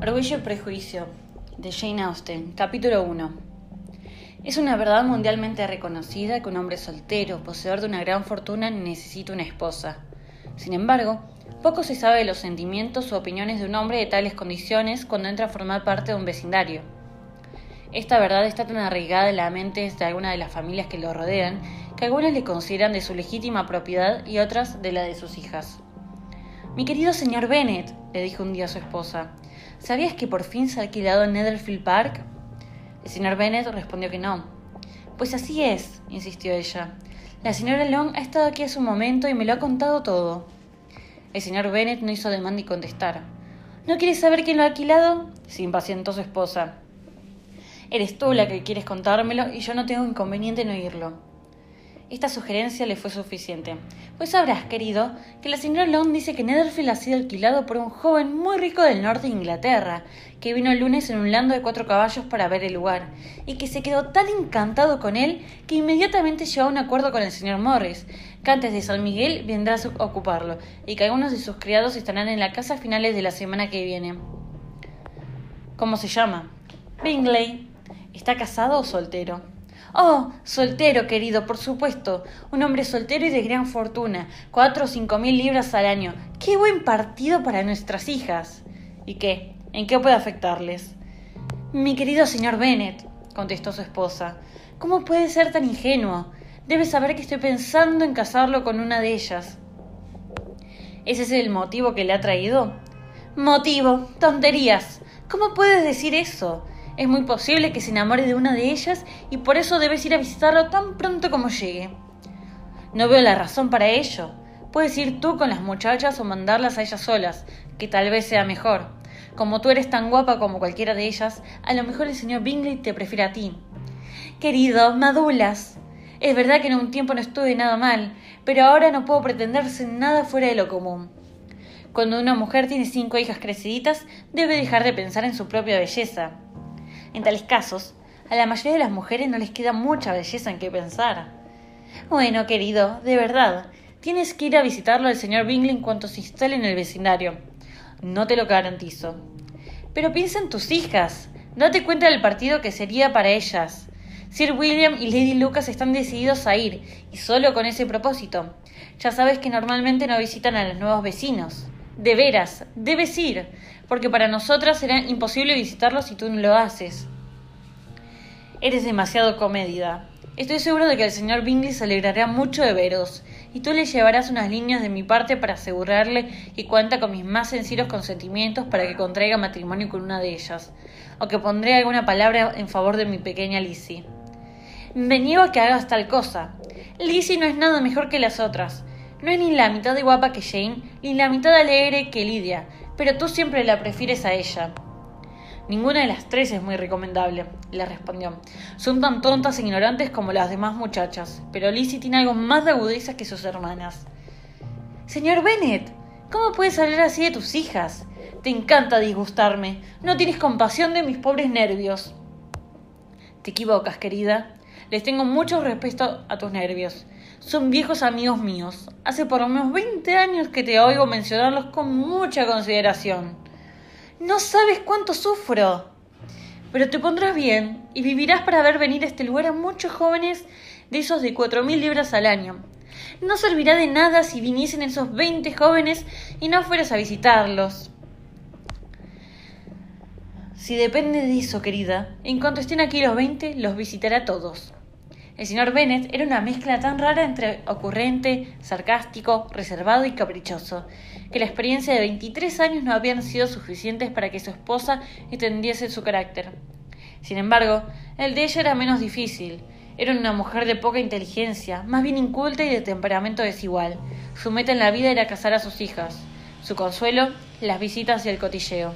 Orgullo y Prejuicio, de Jane Austen, capítulo 1. Es una verdad mundialmente reconocida que un hombre soltero, poseedor de una gran fortuna, necesita una esposa. Sin embargo, poco se sabe de los sentimientos o opiniones de un hombre de tales condiciones cuando entra a formar parte de un vecindario. Esta verdad está tan arraigada en la mente de algunas de las familias que lo rodean que algunas le consideran de su legítima propiedad y otras de la de sus hijas. Mi querido señor Bennet, le dijo un día a su esposa, ¿sabías que por fin se ha alquilado Netherfield Park? El señor Bennet respondió que no. Pues así es, insistió ella. La señora Long ha estado aquí hace un momento y me lo ha contado todo. El señor Bennet no hizo demanda y contestar. ¿No quieres saber quién lo ha alquilado? se impacientó su esposa. Eres tú la que quieres contármelo y yo no tengo inconveniente en oírlo. Esta sugerencia le fue suficiente, pues sabrás, querido, que la señora Long dice que Netherfield ha sido alquilado por un joven muy rico del norte de Inglaterra, que vino el lunes en un lando de cuatro caballos para ver el lugar, y que se quedó tan encantado con él que inmediatamente llegó a un acuerdo con el señor Morris, que antes de San Miguel vendrá a ocuparlo, y que algunos de sus criados estarán en la casa a finales de la semana que viene. ¿Cómo se llama? Bingley. ¿Está casado o soltero? Oh, soltero, querido, por supuesto. Un hombre soltero y de gran fortuna. Cuatro o cinco mil libras al año. ¡Qué buen partido para nuestras hijas! ¿Y qué? ¿En qué puede afectarles? Mi querido señor Bennet, contestó su esposa, ¿cómo puede ser tan ingenuo? Debe saber que estoy pensando en casarlo con una de ellas. ¿Ese es el motivo que le ha traído? Motivo, tonterías. ¿Cómo puedes decir eso? Es muy posible que se enamore de una de ellas y por eso debes ir a visitarlo tan pronto como llegue. No veo la razón para ello. Puedes ir tú con las muchachas o mandarlas a ellas solas, que tal vez sea mejor. Como tú eres tan guapa como cualquiera de ellas, a lo mejor el señor Bingley te prefiere a ti. Querido, madulas. Es verdad que en un tiempo no estuve nada mal, pero ahora no puedo pretenderse nada fuera de lo común. Cuando una mujer tiene cinco hijas creciditas, debe dejar de pensar en su propia belleza. En tales casos, a la mayoría de las mujeres no les queda mucha belleza en qué pensar. Bueno, querido, de verdad, tienes que ir a visitarlo al señor Bingley en cuanto se instale en el vecindario. No te lo garantizo. Pero piensa en tus hijas. Date cuenta del partido que sería para ellas. Sir William y Lady Lucas están decididos a ir, y solo con ese propósito. Ya sabes que normalmente no visitan a los nuevos vecinos. De veras, debes ir porque para nosotras será imposible visitarlo si tú no lo haces. Eres demasiado comédida. Estoy seguro de que el señor Bingley se alegrará mucho de veros, y tú le llevarás unas líneas de mi parte para asegurarle que cuenta con mis más sencillos consentimientos para que contraiga matrimonio con una de ellas, o que pondré alguna palabra en favor de mi pequeña Lizzie. Me niego a que hagas tal cosa. Lizzie no es nada mejor que las otras. No es ni la mitad de guapa que Jane, ni la mitad alegre que Lidia, pero tú siempre la prefieres a ella. Ninguna de las tres es muy recomendable, le respondió. Son tan tontas e ignorantes como las demás muchachas, pero Lizzie tiene algo más de agudeza que sus hermanas. Señor Bennet, ¿cómo puedes hablar así de tus hijas? Te encanta disgustarme. No tienes compasión de mis pobres nervios. Te equivocas, querida. Les tengo mucho respeto a tus nervios. Son viejos amigos míos. Hace por lo menos 20 años que te oigo mencionarlos con mucha consideración. No sabes cuánto sufro. Pero te pondrás bien y vivirás para ver venir a este lugar a muchos jóvenes de esos de cuatro mil libras al año. No servirá de nada si viniesen esos veinte jóvenes y no fueras a visitarlos. Si depende de eso, querida, en cuanto estén aquí los veinte, los visitará todos. El señor Bennet era una mezcla tan rara entre ocurrente, sarcástico, reservado y caprichoso, que la experiencia de 23 años no habían sido suficientes para que su esposa entendiese su carácter. Sin embargo, el de ella era menos difícil. Era una mujer de poca inteligencia, más bien inculta y de temperamento desigual. Su meta en la vida era casar a sus hijas. Su consuelo, las visitas y el cotilleo.